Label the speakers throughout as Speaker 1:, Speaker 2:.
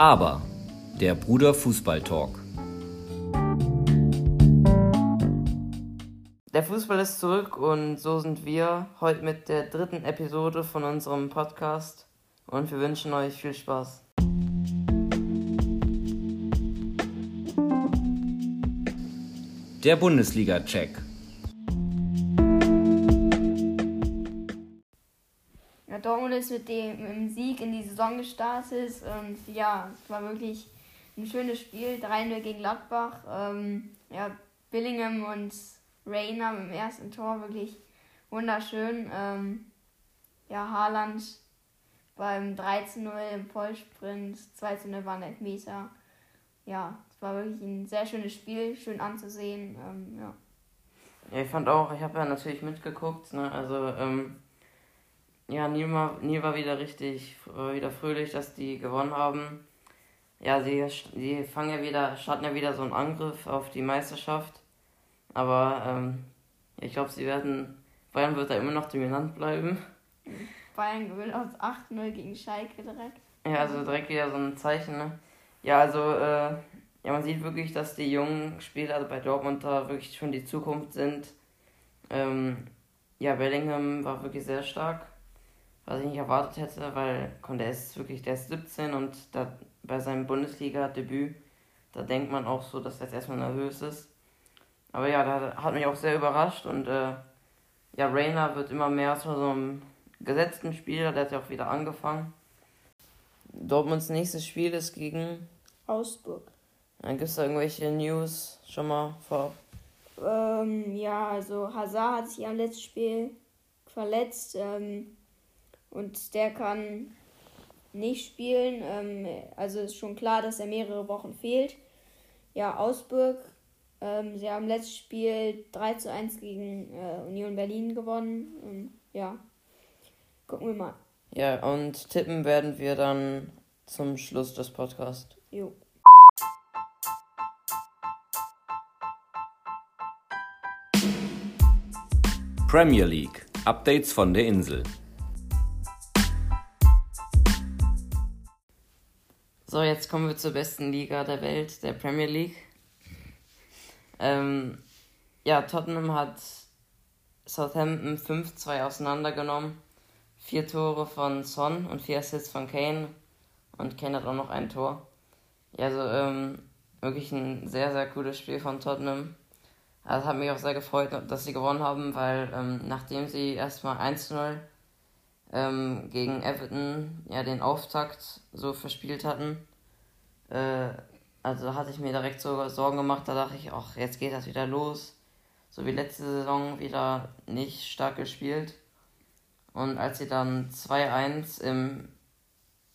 Speaker 1: Aber der Bruder Fußball Talk.
Speaker 2: Der Fußball ist zurück und so sind wir heute mit der dritten Episode von unserem Podcast und wir wünschen euch viel Spaß.
Speaker 1: Der Bundesliga-Check.
Speaker 3: Dortmund ist mit dem, Sieg in die Saison gestartet und ja, es war wirklich ein schönes Spiel. 3-0 gegen Gladbach. Ähm, ja, Billingham und Rainer im ersten Tor wirklich wunderschön. Ähm, ja, Haaland beim 13-0 im Vollsprint, 2-0 war ein Elfmeter. Ja, es war wirklich ein sehr schönes Spiel, schön anzusehen. Ähm, ja.
Speaker 2: Ja, ich fand auch, ich habe ja natürlich mitgeguckt, ne? also ähm, ja, nie, mal, nie war wieder richtig, wieder fröhlich, dass die gewonnen haben. Ja, sie, sie fangen ja wieder, starten ja wieder so einen Angriff auf die Meisterschaft. Aber ähm, ich glaube, sie werden, Bayern wird da immer noch dominant bleiben.
Speaker 3: Bayern gewinnt aus 8-0 gegen Schalke direkt.
Speaker 2: Ja, also direkt wieder so ein Zeichen, ne? Ja, also, äh, ja, man sieht wirklich, dass die jungen Spieler bei Dortmund da wirklich schon die Zukunft sind. Ähm, ja, Bellingham war wirklich sehr stark, was ich nicht erwartet hätte, weil der ist wirklich, der ist 17 und da bei seinem Bundesliga-Debüt, da denkt man auch so, dass er jetzt erstmal nervös ist. Aber ja, da hat mich auch sehr überrascht und äh, ja, Rainer wird immer mehr zu so einem gesetzten Spieler, der hat ja auch wieder angefangen. Dortmunds nächstes Spiel ist gegen
Speaker 3: Augsburg.
Speaker 2: Dann gibt es da irgendwelche News schon mal vorab?
Speaker 3: Ähm, ja, also Hazard hat sich am letzten Spiel verletzt ähm, und der kann nicht spielen. Ähm, also ist schon klar, dass er mehrere Wochen fehlt. Ja, Augsburg, ähm, sie haben letztes Spiel 3 zu 1 gegen äh, Union Berlin gewonnen. Ähm, ja, gucken wir mal.
Speaker 2: Ja, und tippen werden wir dann zum Schluss des Podcasts.
Speaker 3: Jo.
Speaker 1: Premier League. Updates von der Insel.
Speaker 2: So, jetzt kommen wir zur besten Liga der Welt, der Premier League. Ähm, ja, Tottenham hat Southampton 5-2 auseinandergenommen. Vier Tore von Son und vier Assists von Kane. Und Kane hat auch noch ein Tor. Ja, also ähm, wirklich ein sehr, sehr cooles Spiel von Tottenham. Also hat mich auch sehr gefreut, dass sie gewonnen haben, weil ähm, nachdem sie erstmal 1-0 ähm, gegen Everton ja den Auftakt so verspielt hatten, äh, also hatte ich mir direkt so Sorgen gemacht, da dachte ich, ach, jetzt geht das wieder los. So wie letzte Saison wieder nicht stark gespielt. Und als sie dann 2-1 im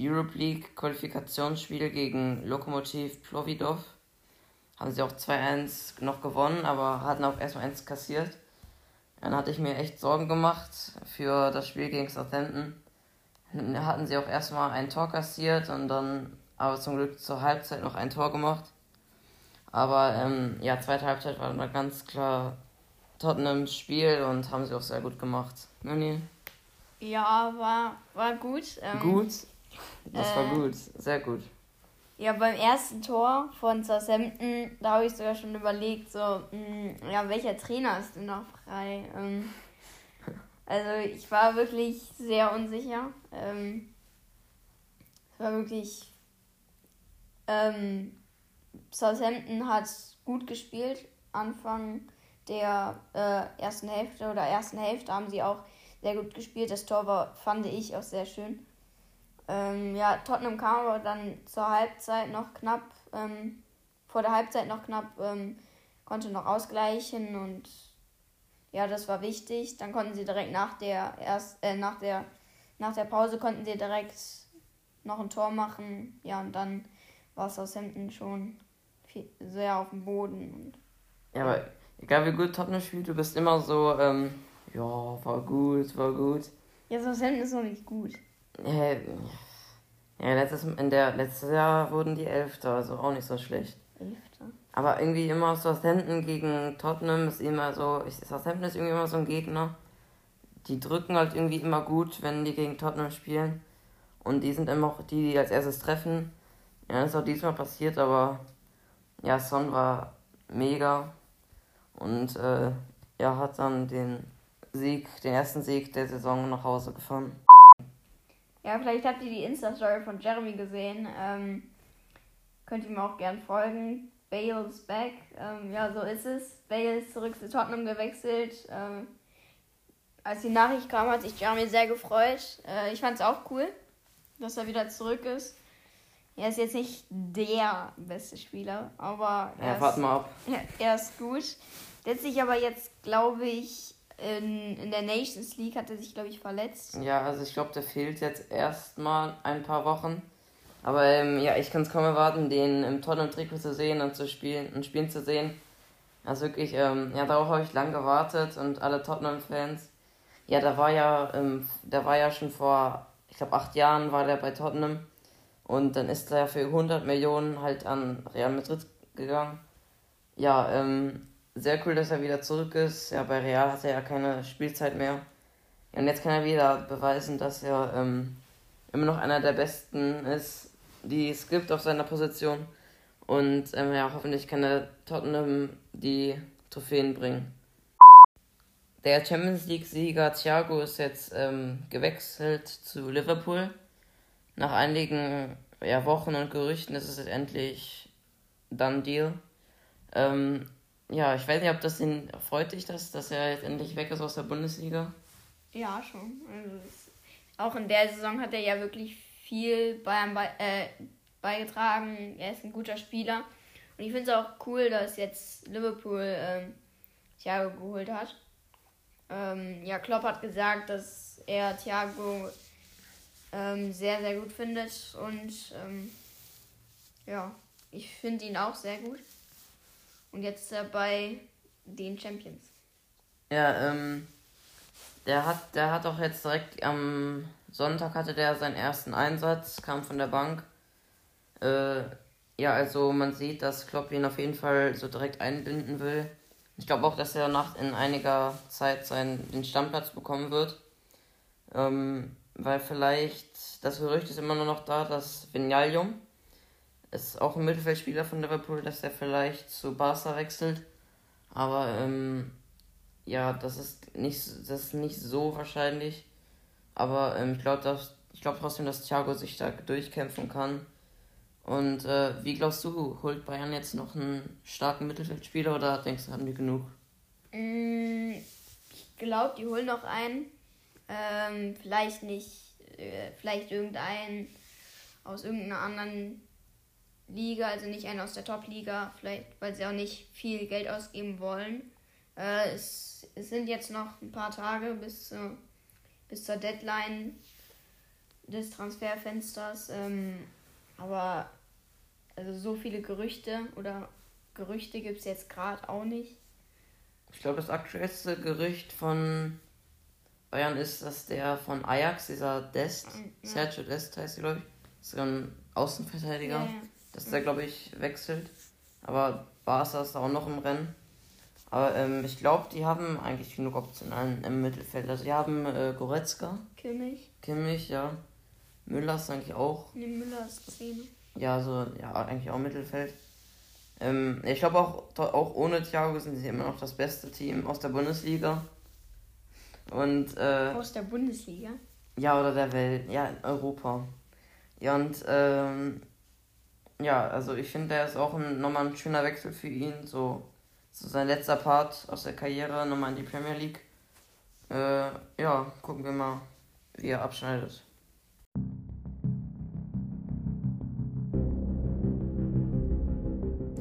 Speaker 2: Europe League Qualifikationsspiel gegen Lokomotiv Plovidov haben sie auch 2-1 noch gewonnen, aber hatten auch erstmal eins kassiert. Dann hatte ich mir echt Sorgen gemacht für das Spiel gegen Southampton. Dann hatten sie auch erstmal ein Tor kassiert und dann aber zum Glück zur Halbzeit noch ein Tor gemacht. Aber ähm, ja, zweite Halbzeit war dann ganz klar Tottenhams Spiel und haben sie auch sehr gut gemacht. Nani?
Speaker 3: Ja, war, war gut. Ähm,
Speaker 2: gut? Das
Speaker 3: äh,
Speaker 2: war gut, sehr gut.
Speaker 3: Ja, beim ersten Tor von Southampton, da habe ich sogar schon überlegt, so, mh, ja, welcher Trainer ist denn noch frei? Ähm, also ich war wirklich sehr unsicher. Ähm, es war wirklich. Ähm, Southampton hat gut gespielt. Anfang der äh, ersten Hälfte oder ersten Hälfte haben sie auch sehr gut gespielt. Das Tor war, fand ich auch sehr schön. Ähm, ja, Tottenham kam aber dann zur Halbzeit noch knapp, ähm, vor der Halbzeit noch knapp, ähm, konnte noch ausgleichen und ja, das war wichtig. Dann konnten sie direkt nach der erst, äh, nach der nach der Pause konnten sie direkt noch ein Tor machen. Ja, und dann war Southampton schon viel, sehr auf dem Boden. Und,
Speaker 2: ja, aber egal wie gut Tottenham spielt, du bist immer so, ähm, ja, war gut, war gut.
Speaker 3: Ja, Southampton ist noch nicht gut.
Speaker 2: Ja, ja letztes, in der, letztes Jahr wurden die Elfter, also auch nicht so schlecht.
Speaker 3: Elfter?
Speaker 2: Aber irgendwie immer Southampton gegen Tottenham ist immer so, ich, Southampton ist irgendwie immer so ein Gegner. Die drücken halt irgendwie immer gut, wenn die gegen Tottenham spielen. Und die sind immer auch die, die als erstes treffen. Ja, ist auch diesmal passiert, aber ja, Son war mega und äh, er hat dann den Sieg, den ersten Sieg der Saison nach Hause gefahren.
Speaker 3: Ja, vielleicht habt ihr die Insta-Story von Jeremy gesehen. Ähm, könnt ihr mir auch gern folgen. Bale is back. Ähm, ja, so ist es. Bale ist zurück zu Tottenham gewechselt. Ähm, als die Nachricht kam, hat sich Jeremy sehr gefreut. Äh, ich fand es auch cool, dass er wieder zurück ist. Er ist jetzt nicht der beste Spieler, aber
Speaker 2: er, ja, warte mal ab.
Speaker 3: Er, er ist gut. Letztlich aber jetzt, glaube ich, in, in der Nations League hat er sich, glaube ich, verletzt.
Speaker 2: Ja, also ich glaube, der fehlt jetzt erstmal ein paar Wochen. Aber ähm, ja, ich kann es kaum erwarten, den im Tottenham-Trikot zu sehen und zu spielen und spielen zu sehen. Also wirklich, ähm, ja, darauf habe ich lang gewartet und alle Tottenham-Fans. Ja, da war ja, ähm, der war ja schon vor, ich glaube, acht Jahren war der bei Tottenham. Und dann ist er für 100 Millionen halt an Real Madrid gegangen. Ja, ähm, sehr cool, dass er wieder zurück ist. Ja, bei Real hat er ja keine Spielzeit mehr. Ja, und jetzt kann er wieder beweisen, dass er ähm, immer noch einer der Besten ist, die es gibt auf seiner Position. Und ähm, ja, hoffentlich kann er Tottenham die Trophäen bringen. Der Champions League-Sieger Thiago ist jetzt ähm, gewechselt zu Liverpool. Nach einigen ja, Wochen und Gerüchten ist es endlich Done Deal. Ähm, ja, ich weiß nicht, ob das ihn freut dich das, dass er jetzt endlich weg ist aus der Bundesliga.
Speaker 3: Ja, schon. Also auch in der Saison hat er ja wirklich viel Bayern bei, äh, beigetragen. Er ist ein guter Spieler. Und ich finde es auch cool, dass jetzt Liverpool ähm, Thiago geholt hat. Ähm, ja, Klopp hat gesagt, dass er Thiago ähm, sehr, sehr gut findet. Und ähm, ja, ich finde ihn auch sehr gut. Und jetzt ist bei den Champions.
Speaker 2: Ja, ähm, der hat, der hat auch jetzt direkt am Sonntag hatte der seinen ersten Einsatz, kam von der Bank. Äh, ja, also man sieht, dass Klopp ihn auf jeden Fall so direkt einbinden will. Ich glaube auch, dass er nach in einiger Zeit seinen den Stammplatz bekommen wird. Ähm, weil vielleicht, das Gerücht ist immer nur noch da, dass Vinalium ist auch ein Mittelfeldspieler von Liverpool, dass er vielleicht zu Barca wechselt. Aber ähm, ja, das ist nicht, das ist nicht so wahrscheinlich. Aber ähm, ich glaube glaub trotzdem, dass Thiago sich da durchkämpfen kann. Und äh, wie glaubst du, holt Bayern jetzt noch einen starken Mittelfeldspieler oder denkst du, haben die genug?
Speaker 3: Mm, ich glaube, die holen noch einen. Ähm, vielleicht nicht, äh, vielleicht irgendeinen aus irgendeiner anderen Liga, also nicht einen aus der Top-Liga, vielleicht, weil sie auch nicht viel Geld ausgeben wollen. Äh, es, es sind jetzt noch ein paar Tage bis, äh, bis zur Deadline des Transferfensters. Ähm, aber also so viele Gerüchte oder Gerüchte gibt es jetzt gerade auch nicht.
Speaker 2: Ich glaube, das aktuellste Gerücht von Bayern ist, dass der von Ajax, dieser Dest, ja. Sergio Dest heißt er, glaube ich, ist ein Außenverteidiger, ja, ja. Dass der, glaube ich, wechselt. Aber Barca ist auch noch im Rennen. Aber ähm, ich glaube, die haben eigentlich genug Optionen im Mittelfeld. Also die haben äh, Goretzka.
Speaker 3: Kimmich.
Speaker 2: Kimmich, ja. Müller ist eigentlich auch.
Speaker 3: Ne, Müller ist 10.
Speaker 2: Ja, so, ja, eigentlich auch Mittelfeld. Ähm, ich glaube auch, auch ohne Thiago sind sie immer noch das beste Team aus der Bundesliga. Und, äh,
Speaker 3: Aus der Bundesliga?
Speaker 2: Ja, oder der Welt. Ja, in Europa. Ja, und, ähm, ja, also ich finde, der ist auch ein, nochmal ein schöner Wechsel für ihn. So so sein letzter Part aus der Karriere nochmal in die Premier League. Äh, ja, gucken wir mal, wie er abschneidet.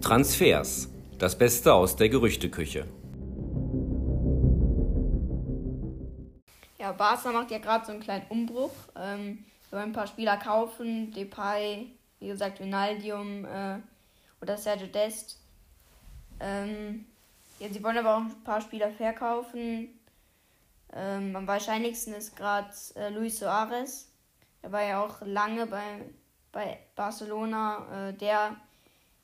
Speaker 1: Transfers. Das Beste aus der Gerüchteküche.
Speaker 3: Ja, Barca macht ja gerade so einen kleinen Umbruch. Ähm, wir wollen ein paar Spieler kaufen. Depay, wie gesagt, Vinaldium äh, oder Sergio Dest. Ähm, ja, sie wollen aber auch ein paar Spieler verkaufen. Ähm, am wahrscheinlichsten ist gerade äh, Luis Suarez. Er war ja auch lange bei, bei Barcelona. Äh, der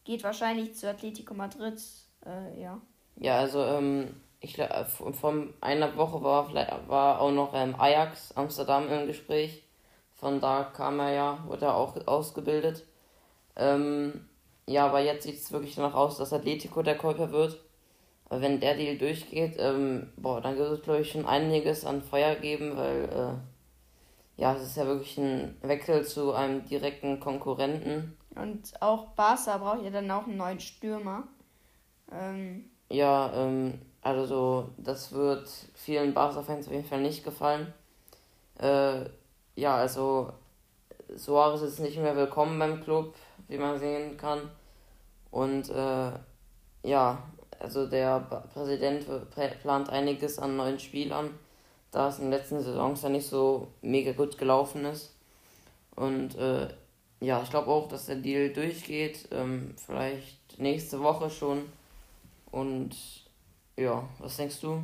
Speaker 3: geht wahrscheinlich zu Atletico Madrid. Äh, ja.
Speaker 2: Ja, also ähm, ich äh, vor einer Woche war war auch noch ähm, Ajax Amsterdam im Gespräch. Von da kam er ja, wurde er auch ausgebildet. Ähm, ja, aber jetzt sieht es wirklich danach aus, dass Atletico der Käufer wird. Aber wenn der Deal durchgeht, ähm, boah, dann wird es, glaube ich, schon einiges an Feuer geben, weil, äh, ja, es ist ja wirklich ein Wechsel zu einem direkten Konkurrenten.
Speaker 3: Und auch Barca braucht ja dann auch einen neuen Stürmer.
Speaker 2: Ähm, ja, ähm, also so, das wird vielen Barca-Fans auf jeden Fall nicht gefallen. Äh, ja, also Suarez ist nicht mehr willkommen beim Club, wie man sehen kann. Und äh, ja, also der Präsident plant einiges an neuen Spielern, da es in den letzten Saisons ja nicht so mega gut gelaufen ist. Und äh, ja, ich glaube auch, dass der Deal durchgeht, ähm, vielleicht nächste Woche schon. Und ja, was denkst du?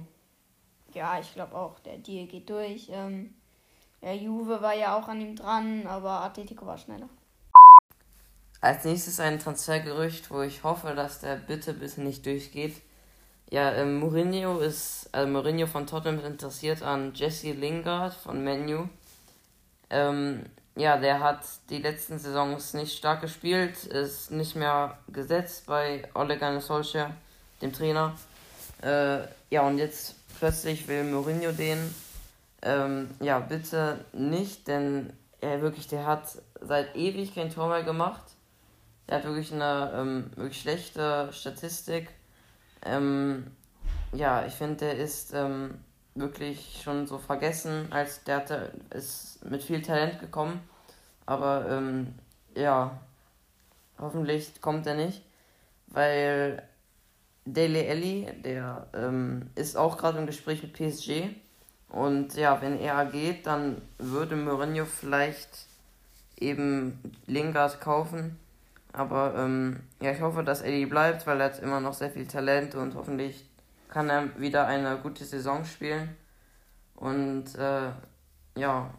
Speaker 3: Ja, ich glaube auch, der Deal geht durch. Ähm, ja, Juve war ja auch an ihm dran, aber Atletico war schneller.
Speaker 2: Als nächstes ein Transfergerücht, wo ich hoffe, dass der bitte bitte nicht durchgeht. Ja, ähm, Mourinho ist, also Mourinho von Tottenham ist interessiert an Jesse Lingard von Menu. Ähm, ja, der hat die letzten Saisons nicht stark gespielt, ist nicht mehr gesetzt bei Ole Gunnar Solskjaer, dem Trainer. Äh, ja, und jetzt plötzlich will Mourinho den. Ähm, ja, bitte nicht, denn er wirklich, der hat seit ewig kein Tor mehr gemacht. Der hat wirklich eine ähm, wirklich schlechte Statistik. Ähm, ja, ich finde, der ist ähm, wirklich schon so vergessen, als der hatte, ist mit viel Talent gekommen. Aber ähm, ja, hoffentlich kommt er nicht, weil Dele Alli, der ähm, ist auch gerade im Gespräch mit PSG. Und ja, wenn er geht, dann würde Mourinho vielleicht eben Lingard kaufen. Aber ähm, ja, ich hoffe, dass Eddie bleibt, weil er hat immer noch sehr viel Talent und hoffentlich kann er wieder eine gute Saison spielen. Und äh, ja,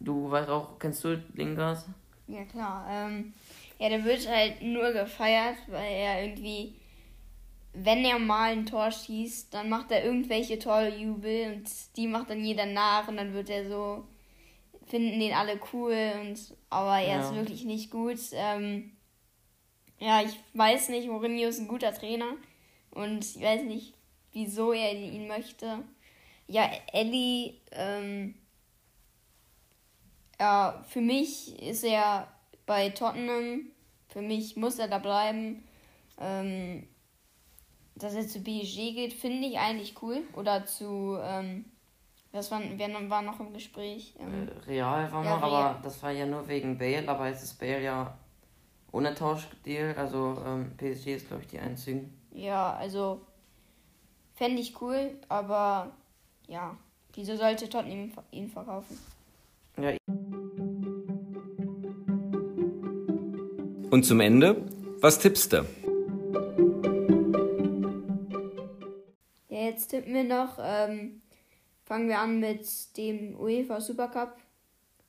Speaker 2: du weißt auch, kennst du Lingard?
Speaker 3: Ja klar. Ähm, ja, der wird halt nur gefeiert, weil er irgendwie, wenn er mal ein Tor schießt, dann macht er irgendwelche Torjubel und die macht dann jeder nach und dann wird er so, finden den alle cool und aber er ja. ist wirklich nicht gut. Ähm, ja, ich weiß nicht, Mourinho ist ein guter Trainer und ich weiß nicht, wieso er ihn möchte. Ja, Ellie, ähm, ja, für mich ist er bei Tottenham. Für mich muss er da bleiben. Ähm, dass er zu PSG geht, finde ich eigentlich cool. Oder zu, ähm, was war, wer war noch im Gespräch? Ähm,
Speaker 2: äh, Real war ja, noch, Real. aber das war ja nur wegen Bale, aber jetzt ist Bale ja ohne Tauschdeal. Also ähm, PSG ist, glaube ich, die einzigen.
Speaker 3: Ja, also fände ich cool, aber ja, wieso sollte Tottenham ihn verkaufen? Ja.
Speaker 1: Und zum Ende, was tippst du?
Speaker 3: Tippen wir noch. Ähm, fangen wir an mit dem UEFA Supercup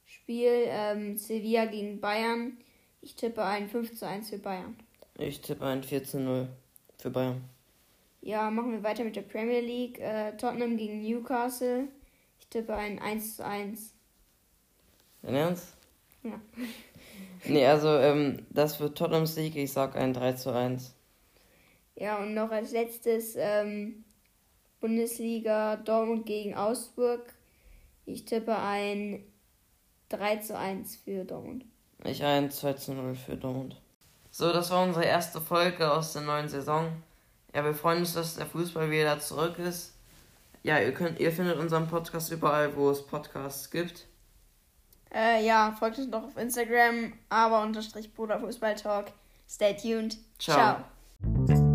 Speaker 3: Spiel ähm, Sevilla gegen Bayern. Ich tippe ein 5 zu 1 für Bayern.
Speaker 2: Ich tippe ein 4 zu 0 für Bayern.
Speaker 3: Ja, machen wir weiter mit der Premier League. Äh, Tottenham gegen Newcastle. Ich tippe ein 1 zu 1.
Speaker 2: Dein Ernst? Ja. nee, also ähm, das wird Tottenham Sieg. Ich sag ein 3 zu 1.
Speaker 3: Ja, und noch als letztes ähm, Bundesliga Dortmund gegen Augsburg. Ich tippe ein 3 zu 1 für Dortmund.
Speaker 2: Ich ein 2 zu 0 für Dortmund. So, das war unsere erste Folge aus der neuen Saison. Ja, wir freuen uns, dass der Fußball wieder zurück ist. Ja, ihr könnt, ihr findet unseren Podcast überall, wo es Podcasts gibt.
Speaker 3: Äh, ja, folgt uns noch auf Instagram, aber unterstrich Bruder Fußball Talk. Stay tuned. Ciao. Ciao.